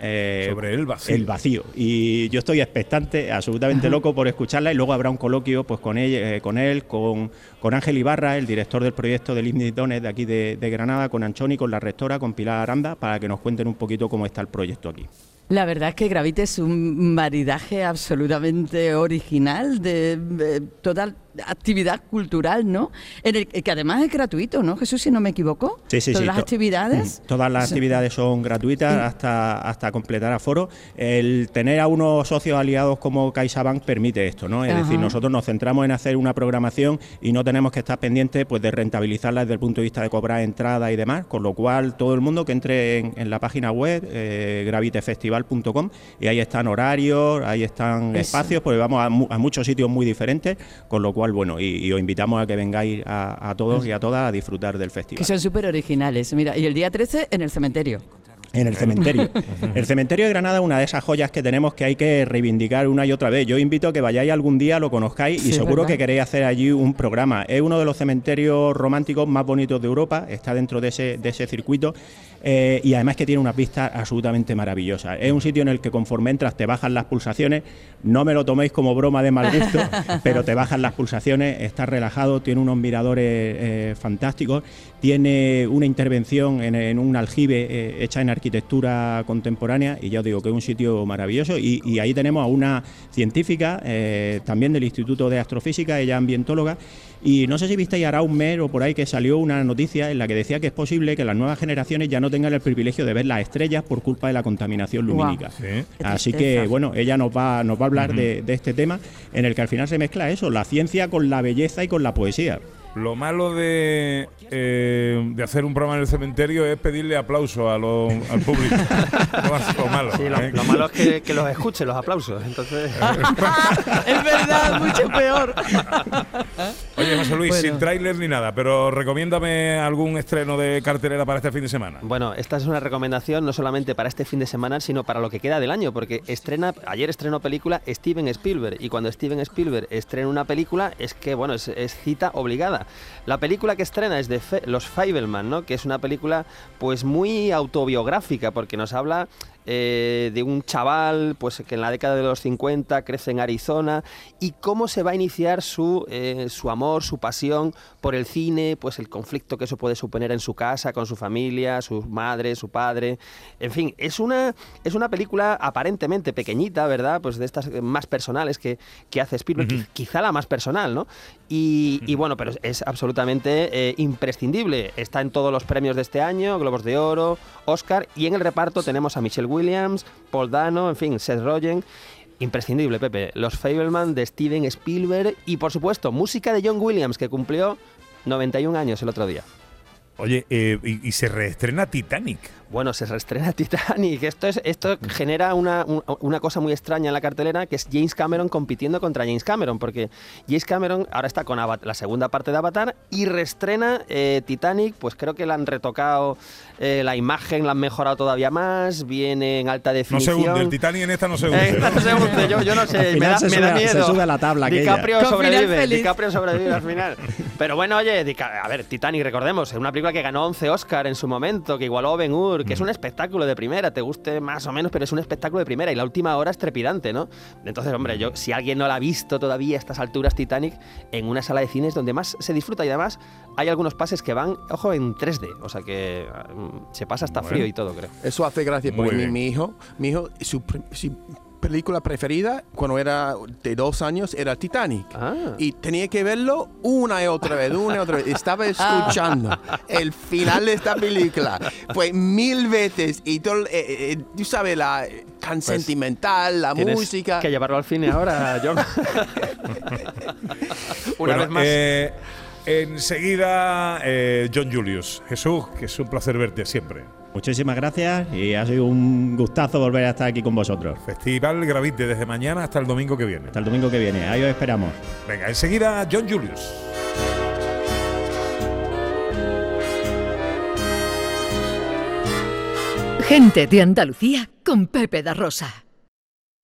Eh, Sobre el vacío. El vacío. Y yo estoy expectante, absolutamente loco por escucharla y luego habrá un coloquio pues con él, eh, con, él con, con Ángel Ibarra, el director del proyecto del Dones de aquí de, de Granada, con Anchoni, con la rectora, con Pilar Aranda, para que nos cuenten un poquito cómo está el proyecto aquí. La verdad es que Gravite es un maridaje absolutamente original de, eh, toda actividad cultural, ¿no? En el que además es gratuito, ¿no? Jesús, si no me equivoco. Sí, sí, Todas sí. las To- actividades. Mm, Todas las O sea, actividades son gratuitas Sí. hasta, hasta completar aforo. El tener a unos socios aliados como CaixaBank permite esto, ¿no? Es Ajá. decir, nosotros nos centramos en hacer una programación y no tenemos que estar pendientes pues, de rentabilizarla desde el punto de vista de cobrar entrada y demás, con lo cual todo el mundo que entre en, en la página web eh, gravitefestival.com y ahí están horarios, ahí están Eso. espacios, porque vamos a, mu- a muchos sitios muy diferentes, con lo cual, bueno, y, y os invitamos a que vengáis a, a todos y a todas a disfrutar del festival. Que son súper originales. Mira, y el día 13 en el cementerio. En el cementerio. el cementerio de Granada es una de esas joyas que tenemos que hay que reivindicar una y otra vez. Yo invito a que vayáis algún día, lo conozcáis y seguro verdad. que queréis hacer allí un programa. Es uno de los cementerios románticos más bonitos de Europa, está dentro de ese, de ese circuito eh, y además que tiene unas vistas absolutamente maravillosas. Es un sitio en el que conforme entras te bajan las pulsaciones, no me lo toméis como broma de mal gusto, pero te bajan las pulsaciones, está relajado, tiene unos miradores eh, fantásticos, tiene una intervención en, en un aljibe eh, hecha en arquitectura contemporánea y ya os digo que es un sitio maravilloso y, y ahí tenemos a una científica también del Instituto de Astrofísica, ella ambientóloga y no sé si visteis hará un mes o por ahí que salió una noticia en la que decía que es posible que las nuevas generaciones ya no tengan el privilegio de ver las estrellas por culpa de la contaminación lumínica. Sí. Así que, bueno, ella nos va, nos va a hablar de este tema en el que al final se mezcla eso, la ciencia con la belleza y con la poesía. Lo malo de, eh, de hacer un programa en el cementerio es pedirle aplauso a lo- al público. Lo más- lo malo. Sí, lo, ¿eh? lo malo es que, que los escuche, los aplausos. Entonces. es verdad, mucho peor. Oye, José Luis, Bueno. sin tráiler ni nada, pero recomiéndame algún estreno de cartelera para este fin de semana. Bueno, esta es una recomendación no solamente para este fin de semana, sino para lo que queda del año, porque estrena, ayer estrenó película Steven Spielberg, y cuando Steven Spielberg estrena una película es que, bueno, es, es cita obligada. La película que estrena es de Fe- Los Fableman, ¿no? Que es una película, pues, muy autobiográfica, porque nos habla eh, de un chaval pues que en la década de los 50 crece en Arizona y cómo se va a iniciar su, eh, su amor, su pasión por el cine, pues el conflicto que eso puede suponer en su casa, con su familia, su madre, su padre. En fin, es una, es una película aparentemente pequeñita, ¿verdad? Pues de estas más personales que, que hace Spielberg, quizá la más personal, ¿no? Y, y bueno, pero es absolutamente eh, imprescindible. Está en todos los premios de este año, Globos de Oro, Oscar, y en el reparto tenemos a Michelle Williams, Paul Dano, en fin, Seth Rogen. Imprescindible, Pepe. Los Fableman de Steven Spielberg y, por supuesto, música de John Williams, que cumplió 91 años el otro día. Oye, eh, y, y se reestrena Titanic. Bueno, se reestrena Titanic. Esto, es, esto genera una, un- una cosa muy extraña en la cartelera, que es James Cameron compitiendo contra James Cameron, porque James Cameron ahora está con Ava- la segunda parte de Avatar y reestrena eh, Titanic, pues creo que la han retocado eh, la imagen, la han mejorado todavía más, viene en alta No se definición. hunde, el Titanic en esta no se Eh, hunde. esta no se hunde, yo, yo no sé, me da, se me sube da a- se miedo. sube a la tabla aquella. DiCaprio final sobrevive. DiCaprio sobrevive al final. Pero bueno, oye, a ver, Titanic, recordemos, es una película que ganó 11 Oscar en su momento, que igualó Ben Hur, que es un espectáculo de primera, te guste más o menos, pero es un espectáculo de primera y la última hora es trepidante, ¿no? Entonces, hombre, yo si alguien no la ha visto todavía a estas alturas Titanic, en una sala de cines donde más se disfruta y además hay algunos pases que van, ojo, en 3D, o sea que mm, se pasa hasta Bueno. frío y todo, creo. Eso hace gracia porque mi, mi hijo, mi hijo, su, su película preferida cuando era de dos años era Titanic. Ah. Y tenía que verlo una y otra vez, una y otra vez. Estaba escuchando el final de esta película. Fue mil veces. Y todo, eh, eh, tú sabes, la tan sentimental, la música. que llevarlo al cine ahora, John. Una Bueno, vez más. eh, enseguida, eh, John Julius. Jesús, que es un placer verte siempre. Muchísimas gracias y ha sido un gustazo volver a estar aquí con vosotros. Festival Gravite desde mañana hasta el domingo que viene. Hasta el domingo que viene. Ahí os esperamos. Venga, enseguida, John Julius. Gente de Andalucía con Pepe da Rosa.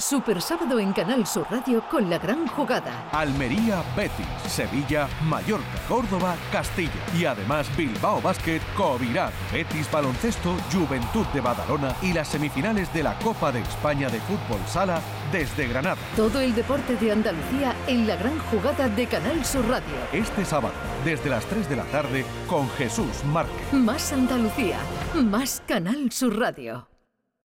Super sábado en Canal Sur Radio con la gran jugada. Almería, Betis, Sevilla, Mallorca, Córdoba, Castilla y además Bilbao Basket, Covirán, Betis Baloncesto, Juventud de Badalona y las semifinales de la Copa de España de Fútbol Sala desde Granada. Todo el deporte de Andalucía en la gran jugada de Canal Sur Radio. Este sábado, desde las 3 de la tarde, con Jesús Márquez. Más Andalucía, más Canal Sur Radio.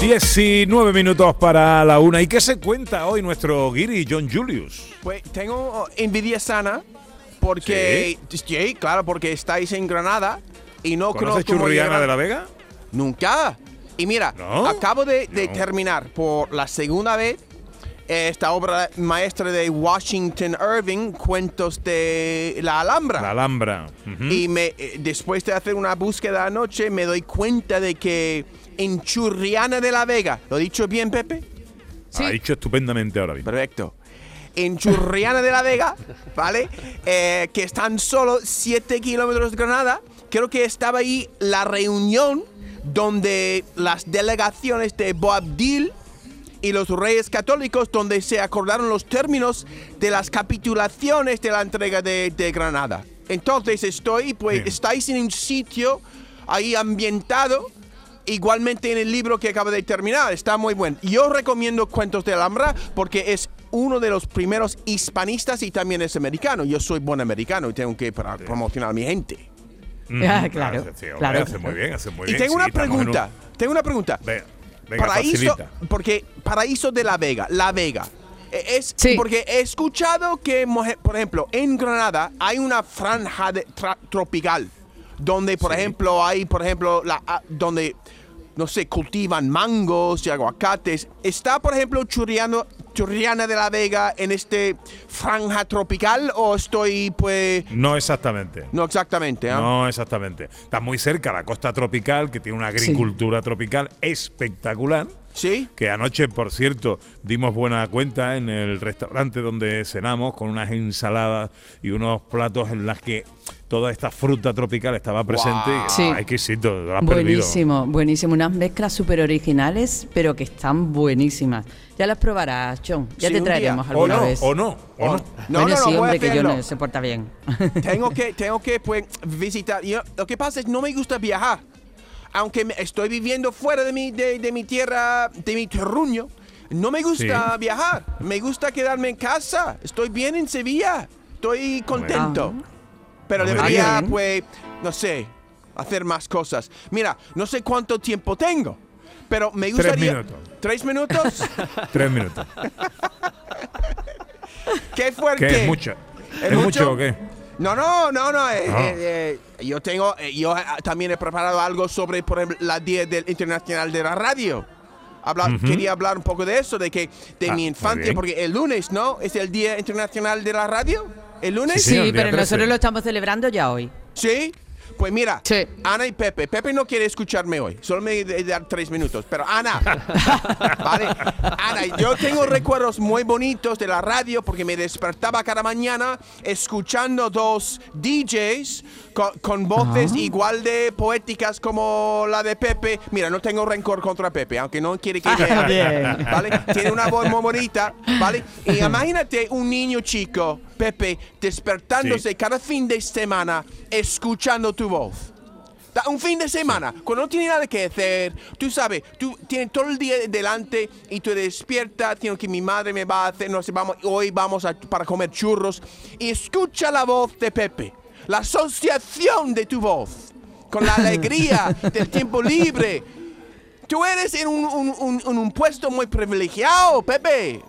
19 minutos para la una. ¿Y qué se cuenta hoy nuestro Guiri John Julius? Pues tengo envidia sana porque, sí, claro, porque estáis en Granada y no ¿Conoces conozco Churriana de la Vega? Nunca. Y mira, ¿No? acabo de, de terminar por la segunda vez esta obra maestra de Washington Irving, Cuentos de la Alhambra. La Alhambra. Y me, eh, después de hacer una búsqueda anoche, me doy cuenta de que en Churriana de la Vega, ¿lo he dicho bien, Pepe? Ha dicho estupendamente ahora mismo. Perfecto. En Churriana de la Vega, ¿vale? Eh, que están solo 7 kilómetros de Granada. Creo que estaba ahí la reunión donde las delegaciones de Boabdil y los reyes católicos, donde se acordaron los términos de las capitulaciones de la entrega de, de Granada. Entonces estoy, pues, Bien. estáis en un sitio ahí ambientado Igualmente en el libro que acaba de terminar, está muy bueno. Yo recomiendo Cuentos de Alhambra porque es uno de los primeros hispanistas y también es americano. Yo soy buen americano y tengo que para promocionar a mi gente. Ujú. Ah, claro, Hace- sí, hombre, claro. hace muy bien, hace muy y bien. tengo Sí, una en un- pregunta, tengo una pregunta. Ve- venga, Paraíso, facilita. porque Paraíso de la Vega, La Vega. eh, Es porque he escuchado que, por ejemplo, en Granada hay una franja de- tra- tropical donde, por ejemplo, hay, por ejemplo, la, ah, donde, no sé, cultivan mangos y aguacates. ¿Está, por ejemplo, Churriano, Churriana de la Vega en este franja tropical o estoy, pues, No exactamente. no exactamente? ¿ah? No exactamente. Está muy cerca la costa tropical, que tiene una agricultura tropical espectacular. Sí. Que anoche, por cierto, dimos buena cuenta en el restaurante donde cenamos con unas ensaladas y unos platos en las que toda esta fruta tropical estaba presente. Y, Sí. Ay, exquisito, lo has perdido. Buenísimo, buenísimo. Unas mezclas súper originales, pero que están buenísimas. Ya las probarás, John. Ya Sí, te traeremos día. alguna o no, vez. o no, o no. No, bueno, no, no, sí, hombre, que hacerlo. John se porta bien. tengo que, tengo que pues, visitar. Yo- lo que pasa es no me gusta viajar. Aunque me- estoy viviendo fuera de mi, de, de mi tierra, de mi terruño, no me gusta Sí. viajar. Me gusta quedarme en casa. Estoy bien en Sevilla. Estoy contento. Pero debería, pues, no sé, hacer más cosas. Mira, no sé cuánto tiempo tengo, pero me Tres gustaría... minutos. ¿Tres minutos? Tres minutos. ¡Qué fuerte! ¿Qué es mucho? ¿Es mucho o qué? No, no, no, no. eh, eh, eh, yo tengo, eh, yo eh, también he preparado algo sobre, por ejemplo, la Día del Internacional de la Radio. Habla-. Quería hablar un poco de eso, de que de Ah, mi infancia, porque el lunes, ¿no? Es el Día Internacional de la Radio. ¿El lunes? Sí, el pero 13. nosotros lo estamos celebrando ya hoy. ¿Sí? Pues mira, Sí. Ana y Pepe. Pepe no quiere escucharme hoy. Solo me de dar tres minutos. Pero Ana, ¿vale? Ana, yo tengo recuerdos muy bonitos de la radio porque me despertaba cada mañana escuchando dos DJs con, con voces Ah. igual de poéticas como la de Pepe. Mira, no tengo rencor contra Pepe, aunque no quiere que vea. Bien. ¿Vale? Tiene una voz muy bonita, ¿vale? Y imagínate un niño chico, Pepe, despertándose Sí. cada fin de semana escuchando tu voz. Da- Un fin de semana, cuando no tiene nada que hacer, tú sabes, tú tienes todo el día delante y tú despiertas, tienes que mi madre me va a hacer, no sé, vamos, hoy vamos a, para comer churros y escucha la voz de Pepe, la asociación de tu voz, con la alegría del tiempo libre. Tú eres en un, un- un- en un puesto muy privilegiado, Pepe.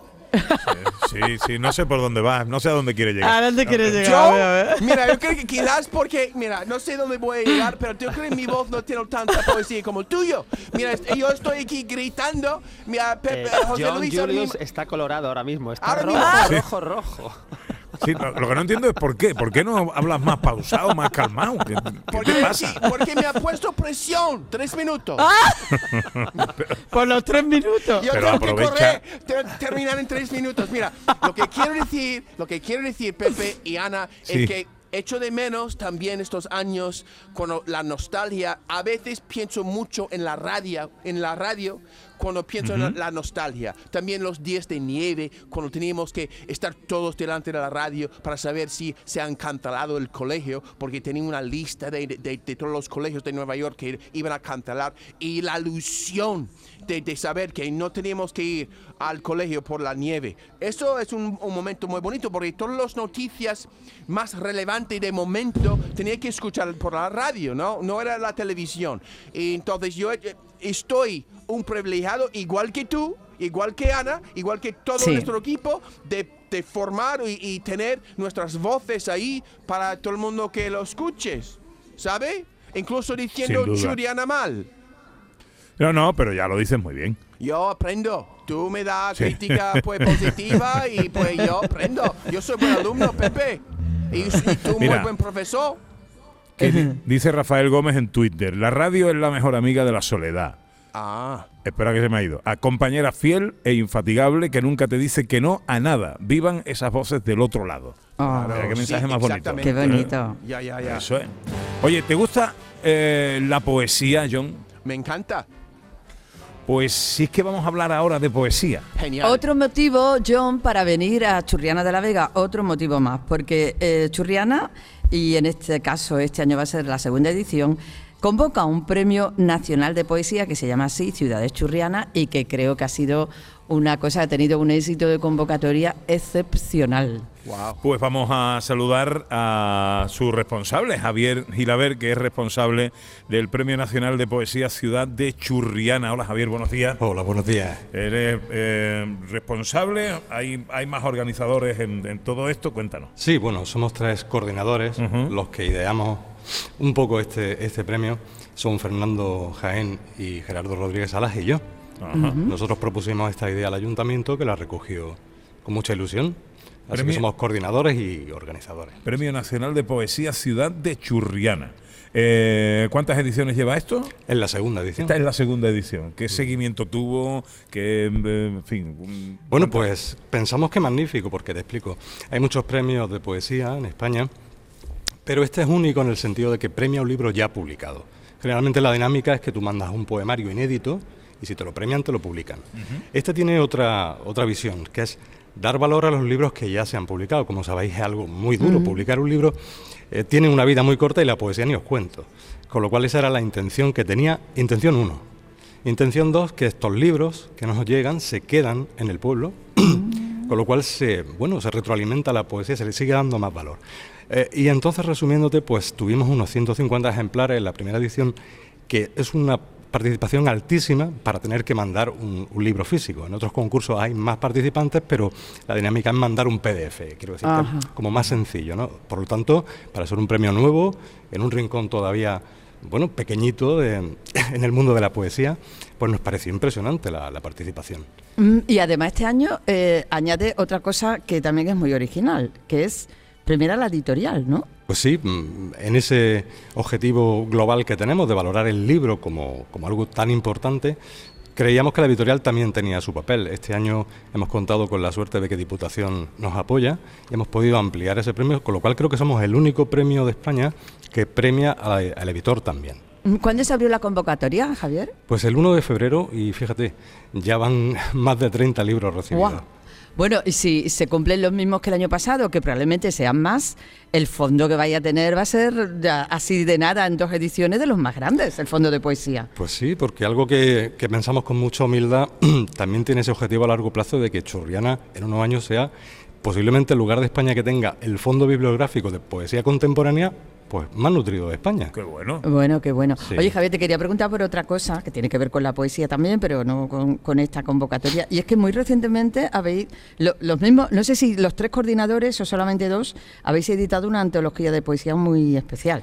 Sí, sí, no sé por dónde vas, no sé a dónde quiere llegar. dónde quieres Yo, llegar? A ver, a ver. mira, yo creo que quizás porque, mira, no sé dónde voy a llegar, pero yo creo que mi voz no tiene tanta poesía como el tuyo. Mira, yo estoy aquí gritando, mira, Pepe, Eh, José John Luis, Julius está colorado ahora mismo. Está Ahora rojo, mismo. Rojo, rojo. Sí, lo, lo que no entiendo es por qué. ¿Por qué no hablas más pausado, más calmado? ¿Qué, qué te pasa? sí, porque me ha puesto presión, tres minutos. Por los tres minutos. Yo Pero tengo aprovecha. que correr, te- terminar en tres minutos. Mira, lo que quiero decir, lo que quiero decir, Pepe y Ana, Sí. es que echo de menos también estos años cuando la nostalgia. A veces pienso mucho en la radio, en la radio, cuando pienso en la, la nostalgia. También los días de nieve, cuando teníamos que estar todos delante de la radio para saber si se han cancelado el colegio, porque tenía una lista de, de- de todos los colegios de Nueva York que iban a cancelar y la ilusión de, de saber que no teníamos que ir al colegio por la nieve. Eso es un, un momento muy bonito porque todas las noticias más relevantes de momento tenía que escuchar por la radio, ¿no? No era la televisión. Y entonces yo eh, estoy un privilegiado igual que tú, igual que Ana, igual que todo Sí. nuestro equipo de, de formar y, y tener nuestras voces ahí para todo el mundo que lo escuches, ¿sabe? Incluso diciendo. Churiana mal. No, no, pero ya lo dices muy bien. Yo aprendo. Tú me das Sí. crítica pues positiva y pues yo aprendo. Yo soy buen alumno, Pepe. Y, y tú muy Mira. buen profesor. Dice Rafael Gómez en Twitter, la radio es la mejor amiga de la soledad. Ah. Espera que se me ha ido. A compañera fiel e infatigable que nunca te dice que no a nada. Vivan esas voces del otro lado. Ah. Mira, qué Sí, mensaje más bonito. Qué bonito. Ya, ya, ya. Eso es. Oye, ¿te gusta eh, la poesía, John? Me encanta. Pues sí es que vamos a hablar ahora de poesía. Genial. Otro motivo, John, para venir a Churriana de la Vega, otro motivo más, porque eh, Churriana, y en este caso este año va a ser la segunda edición, convoca un premio nacional de poesía que se llama así, Ciudades Churriana, y que creo que ha sido una cosa, ha tenido un éxito de convocatoria excepcional. Pues vamos a saludar a su responsable, Javier Gilaber, que es responsable del Premio Nacional de Poesía Ciudad de Churriana. Hola Javier, buenos días. Hola, buenos días. Eres eh, responsable, hay, hay más organizadores en, en todo esto, cuéntanos. Sí, bueno, somos tres coordinadores los que ideamos un poco este, este premio. Son Fernando Jaén y Gerardo Rodríguez Salas y yo. Ajá. Nosotros propusimos esta idea al ayuntamiento que la recogió con mucha ilusión. Así Premio- que somos coordinadores y organizadores. Premio Nacional de Poesía Ciudad de Churriana. Eh, ¿Cuántas ediciones lleva esto? Es la segunda edición. Esta es la segunda edición. ¿Qué seguimiento tuvo? ¿Qué, eh, en fin? Bueno, pues pensamos que magnífico, porque te explico. Hay muchos premios de poesía en España, pero este es único en el sentido de que premia un libro ya publicado. Generalmente la dinámica es que tú mandas un poemario inédito y si te lo premian, te lo publican. Este tiene otra, otra visión, que es dar valor a los libros que ya se han publicado. Como sabéis, es algo muy duro. Publicar un libro eh, tiene una vida muy corta y la poesía ni os cuento. Con lo cual esa era la intención que tenía. Intención 1. Intención 2, que estos libros que nos llegan se quedan en el pueblo, con lo cual se, bueno, se retroalimenta la poesía, se le sigue dando más valor. Eh, y entonces, resumiéndote, pues tuvimos unos 150 ejemplares en la primera edición, que es una participación altísima para tener que mandar un, un libro físico. En otros concursos hay más participantes, pero la dinámica es mandar un PDF, quiero decir, que como más sencillo. ¿no? Por lo tanto, para ser un premio nuevo, en un rincón todavía bueno, pequeñito de- en el mundo de la poesía, pues nos pareció impresionante la, la participación. Mm, Y además este año eh, añade otra cosa que también es muy original, que es premiar a la editorial, ¿no? Pues sí, mm, en ese objetivo global que tenemos de valorar el libro como, como algo tan importante, creíamos que la editorial también tenía su papel. Este año hemos contado con la suerte de que Diputación nos apoya y hemos podido ampliar ese premio, con lo cual creo que somos el único premio de España que premia al editor también. Mm, ¿Cuándo se abrió la convocatoria, Javier? Pues el 1 de febrero, y fíjate, ya van más de 30 libros recibidos. Bueno, y si se cumplen los mismos que el año pasado, que probablemente sean más, el fondo que vaya a tener va a ser así de nada en dos ediciones de los más grandes, el fondo de poesía. Pues sí, porque algo que, que pensamos con mucha humildad también tiene ese objetivo a largo plazo de que Churriana en unos años sea posiblemente el lugar de España que tenga el fondo bibliográfico de poesía contemporánea pues más nutrido de España. Qué bueno. Bueno, qué bueno. Sí. Oye, Javier, te quería preguntar por otra cosa que tiene que ver con la poesía también, pero no con, con esta convocatoria. Y es que muy recientemente habéis, lo- los mismos, no sé si los tres coordinadores o solamente dos, habéis editado una antología de poesía muy especial.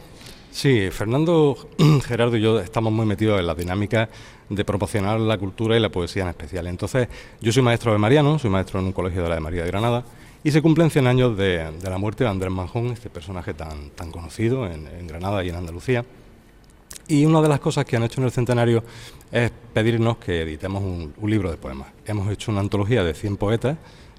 Sí, Fernando, Gerardo y yo estamos muy metidos en la dinámica de promocionar la cultura y la poesía en especial. Entonces, yo soy maestro de Mariano, soy maestro en un colegio de la de María de Granada, y se cumplen 100 años de, de la muerte de Andrés Manjón, este personaje tan, tan conocido en, en Granada y en Andalucía. Y una de las cosas que han hecho en el centenario es pedirnos que editemos un, un libro de poemas. Hemos hecho una antología de 100 poetas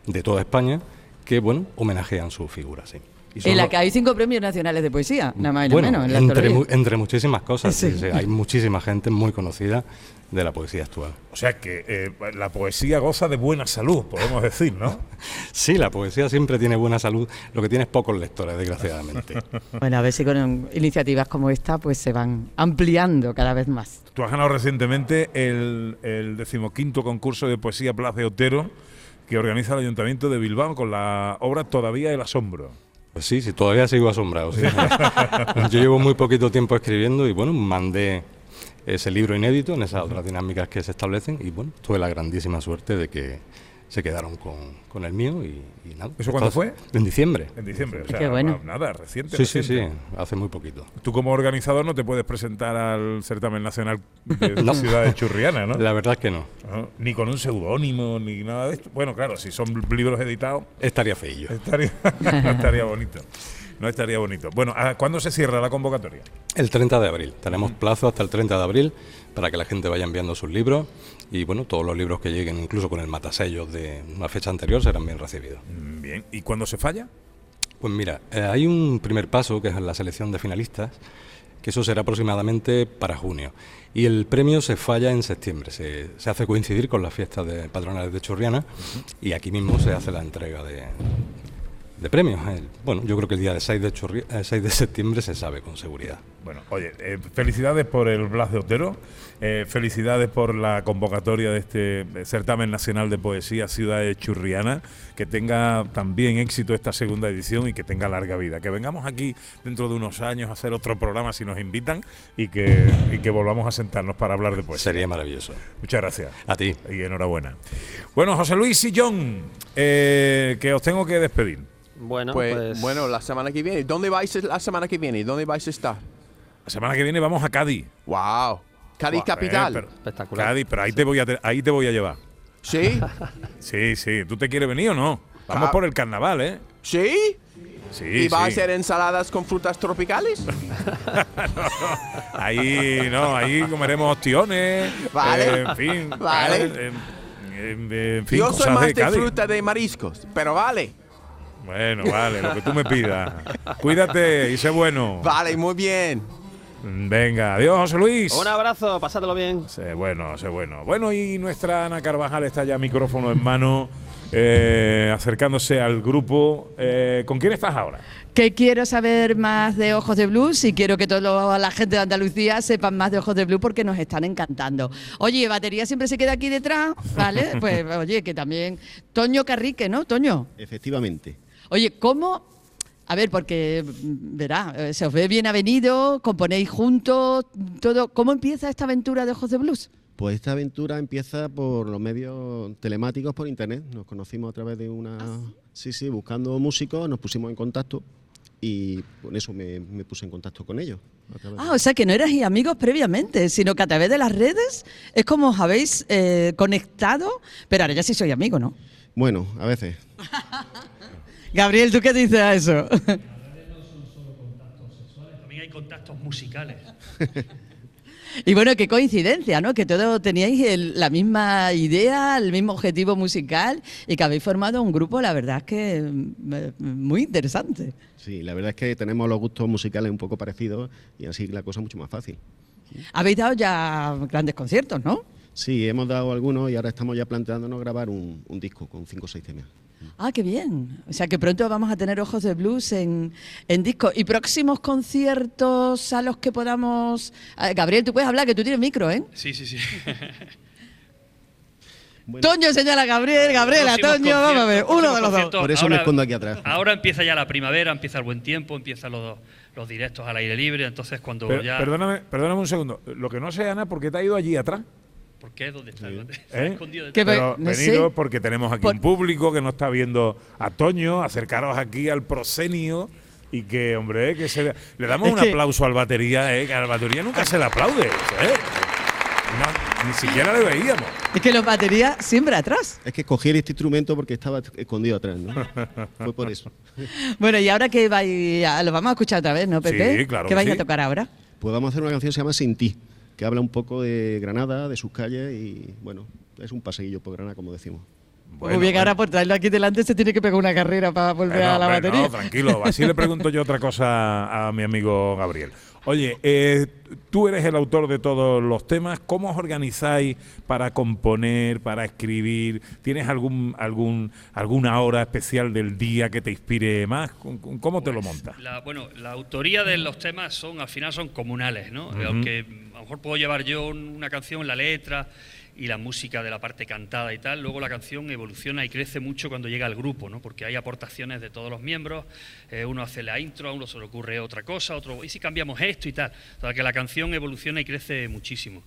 de toda España que, bueno, homenajean su figura, sí. Y En la que hay cinco premios nacionales de poesía, nada más y nada bueno, menos. En la entre, muchísimas cosas, sí, Sí. sí, hay muchísima gente muy conocida de la poesía actual. O sea que eh, la poesía goza de buena salud, podemos decir, ¿no? Sí, la poesía siempre tiene buena salud, lo que tiene es pocos lectores, desgraciadamente. Bueno, a ver si con iniciativas como esta pues se van ampliando cada vez más. Tú has ganado recientemente el, el decimoquinto concurso de poesía Plaza de Otero que organiza el Ayuntamiento de Bilbao con la obra Todavía el Asombro. Pues sí, sí, todavía sigo asombrado. sí. Yo llevo muy poquito tiempo escribiendo y bueno, mandé ese libro inédito en esas otras dinámicas que se establecen y bueno, tuve la grandísima suerte de que se quedaron con, con el mío y, y nada. ¿Eso cuándo fue? En diciembre. En diciembre, o sea, Qué bueno. nada, reciente. Sí, sí, sí, hace muy poquito. Tú como organizador no te puedes presentar al certamen nacional de No. Ciudad de Churriana, ¿no? La verdad es que no. No, Ni con un seudónimo, ni nada de esto. Bueno, claro, si son libros editados, Estaría feillo. estaría, estaría bonito. No estaría bonito. Bueno, ¿a ¿cuándo se cierra la convocatoria? El 30 de abril. Tenemos plazo hasta el 30 de abril para que la gente vaya enviando sus libros y bueno, todos los libros que lleguen, incluso con el matasellos de una fecha anterior, serán bien recibidos. Mm, Bien. ¿Y cuándo se falla? Pues mira, eh, hay un primer paso que es la selección de finalistas, que eso será aproximadamente para junio. Y el premio se falla en septiembre, se, se hace coincidir con las fiestas de patronales de Churriana y aquí mismo se hace la entrega de, de premios. Bueno, yo creo que el día de 6 de, Churri- eh, 6 de septiembre se sabe con seguridad. Bueno, oye, eh, felicidades por el Blas de Otero, eh, felicidades por la convocatoria de este certamen nacional de poesía Ciudad de Churriana, que tenga también éxito esta segunda edición y que tenga larga vida. Que vengamos aquí dentro de unos años a hacer otro programa si nos invitan y que, y que volvamos a sentarnos para hablar de poesía. Sería maravilloso. Muchas gracias. A ti. Y enhorabuena. Bueno, José Luis y John, eh, que os tengo que despedir. Bueno, pues, pues, bueno, la semana que viene. ¿Dónde vais la semana que viene? ¿Dónde vais a estar? La semana que viene vamos a Cádiz. Wow. Cádiz capital. eh, pero- espectacular. Cádiz, pero ahí te voy a ahí te voy a llevar. ¿Sí? Sí, sí. ¿Tú te quieres venir o no? Vamos Ca- por el carnaval, ¿eh? ¿Sí? Sí, ¿Y va a ser ensaladas con frutas tropicales? Ahí, no, ahí comeremos ostiones. Vale. eh, en fin. Vale. eh, en, en- en fin, Yo soy más de fruta de mariscos, pero vale. Bueno, vale, lo que tú me pidas. Cuídate y sé bueno. Vale, muy bien. Venga, adiós, José Luis. un abrazo, pasádelo bien. Sé bueno, sé bueno. Bueno, y nuestra Ana Carvajal está ya micrófono en mano, eh, acercándose al grupo. Eh, ¿Con quién estás ahora? Que quiero saber más de Ojos de Blues y quiero que toda la gente de Andalucía sepan más de Ojos de Blues porque nos están encantando. Oye, batería siempre se queda aquí detrás, ¿vale? Pues oye, que también. Toño Carrique, ¿no? Toño. Efectivamente. Oye, ¿cómo? A ver, porque mm, verá, eh, se os ve bien avenido, componéis juntos, todo. ¿Cómo empieza esta aventura de Ojos de Blues? Pues esta aventura empieza por los medios telemáticos por internet. Nos conocimos a través de una. Sí, sí, buscando músicos, nos pusimos en contacto y con eso me, me puse en contacto con ellos. Ah, o sea que no erais amigos previamente, sino que a través de las redes es como os habéis eh, conectado, pero ahora ya sí soy amigo, ¿no? Bueno, a veces. Gabriel, ¿tú qué dices a eso? También hay contactos musicales. Y bueno, qué coincidencia, ¿no? Que todos teníais el- la misma idea, el mismo objetivo musical y que habéis formado un grupo, la verdad es que mm, muy interesante. Sí, la verdad es que tenemos los gustos musicales un poco parecidos y así la cosa es mucho más fácil. Habéis dado ya grandes conciertos, ¿no? Sí, hemos dado algunos y ahora estamos ya planteándonos grabar un, un disco con cinco o seis temas. Ah, qué bien. O sea que pronto vamos a tener Ojos de Blues en, en disco. ¿Y próximos conciertos a los que podamos... Ah, Gabriel, tú puedes hablar, que tú tienes micro, ¿eh? Sí, sí, sí. Toño señala a Gabriel, Gabriela, Toño, vamos a ver, uno de los dos. Por eso me escondo aquí atrás. Ahora empieza ya la primavera, empieza el buen tiempo, empiezan los, los directos al aire libre, entonces cuando ya... perdóname, perdóname un segundo. Lo que no sé, Ana, ¿por qué te ha ido allí atrás? ¿Por qué? ¿Dónde está? ¿Dónde? ¿Eh? Escondido detrás. Pero no venido sé. porque tenemos aquí Por- un público que no está viendo a Toño, acercaros aquí al prosenio y que, hombre, que se le, le damos Es un que- aplauso al batería, ¿eh? que al batería nunca se le aplaude, ¿eh? No, ni siquiera le veíamos. Es que los baterías siempre atrás. Es que cogí este instrumento porque estaba escondido atrás, ¿no? Fue por eso. Bueno, y ahora que vais a- lo vamos a escuchar otra vez, ¿no, Pepe? Sí, claro ¿Qué vais a tocar ahora? Pues vamos a hacer una canción que se llama Sin ti, que habla un poco de Granada, de sus calles y, bueno, es un paseillo por Granada, como decimos. Muy bien, ahora por traerlo aquí delante se tiene que pegar una carrera para volver Bueno, a la hombre, batería. no, tranquilo, así le pregunto yo otra cosa a mi amigo Gabriel. Oye, eh, tú eres el autor de todos los temas. ¿Cómo os organizáis para componer, para escribir? ¿Tienes algún, algún, alguna hora especial del día que te inspire más? ¿Cómo- ¿Cómo te lo montas? La, bueno, la autoría de los temas son al final son comunales, ¿no? Aunque a lo mejor puedo llevar yo una canción, la letra y la música de la parte cantada y tal, luego la canción evoluciona y crece mucho cuando llega al grupo, ¿no? Porque hay aportaciones de todos los miembros, eh, uno hace la intro, a uno se le ocurre otra cosa, otro, ¿y si cambiamos esto y tal? O sea, que la canción evoluciona y crece muchísimo.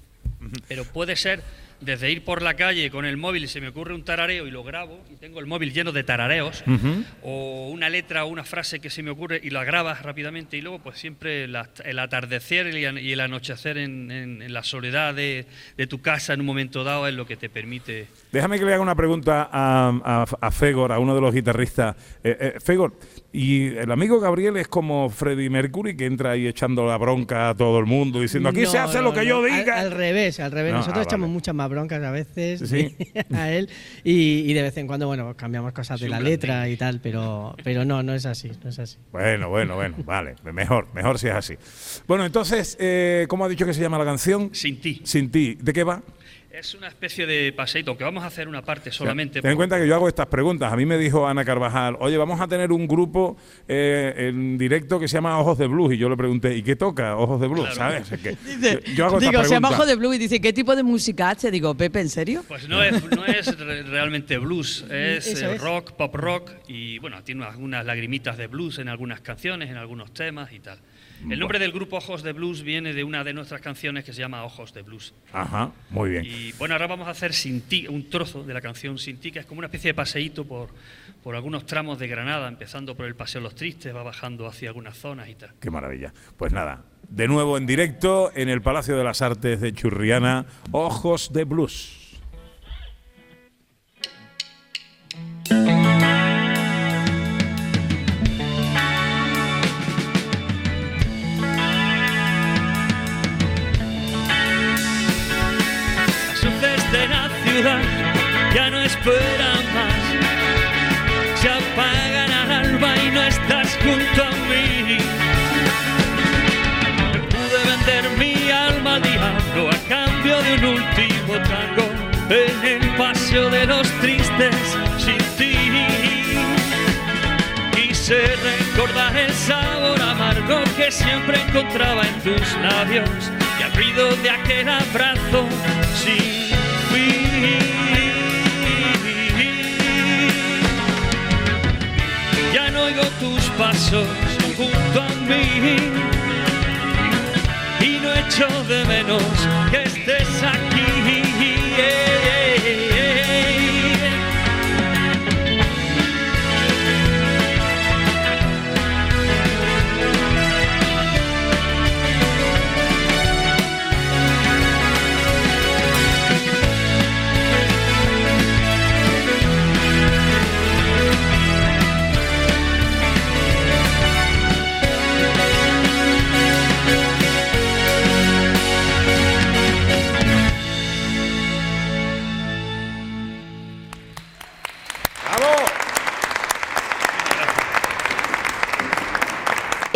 Pero puede ser desde ir por la calle con el móvil y se me ocurre un tarareo y lo grabo y tengo el móvil lleno de tarareos Ujú. o una letra o una frase que se me ocurre y la grabas rápidamente y luego pues siempre la- el atardecer y el- anochecer en, en- en la soledad de, de tu casa en un momento dado es lo que te permite Déjame que le haga una pregunta a, a- a Fegor, a uno de los guitarristas. Eh, eh, Fegor, y el amigo Gabriel es como Freddie Mercury que entra ahí echando la bronca a todo el mundo, diciendo aquí se No, hace no, lo que no. yo Al- diga. Al, revés, al revés. No, Nosotros ah, echamos vale. muchas más broncas a veces Sí. a él y, y de vez en cuando, bueno, cambiamos cosas de Sí, la letra y tal, pero, pero no, no es así, no es así. Bueno, bueno, bueno, vale, mejor, mejor si es así. Bueno, entonces, eh, ¿cómo ha dicho que se llama la canción? Sin ti. Sin ti. ¿De qué va? Es una especie de paseito, que vamos a hacer una parte solamente. Ten en cuenta que yo hago estas preguntas. A mí me dijo Ana Carvajal, oye, vamos a tener un grupo eh, en directo que se llama Ojos de Blues. Y yo le pregunté, ¿y qué toca Ojos de Blues? ¿Sabes? Es que Dice, yo, hago digo, estas se llama preguntas. Ojo de Blue y dice, ¿qué tipo de música hace? Digo, Pepe, ¿en serio? Pues no es, no es re- realmente blues, es eh, es. rock, pop rock y bueno, tiene algunas lagrimitas de blues en algunas canciones, en algunos temas y tal. El nombre del grupo Ojos de Blues viene de una de nuestras canciones que se llama Ojos de Blues. Ajá, muy bien. Y bueno, ahora vamos a hacer Sin ti, un trozo de la canción Sin ti, que es como una especie de paseíto por, por algunos tramos de Granada, empezando por el Paseo Los Tristes, va bajando hacia algunas zonas y tal. Qué maravilla. Pues nada, de nuevo en directo en el Palacio de las Artes de Churriana, Ojos de Blues. Paseo de los tristes sin ti. Quise recordar el sabor amargo que siempre encontraba en tus labios y ruido de aquel abrazo sin fin. Ya no oigo tus pasos junto a mí y no echo de menos que estés aquí.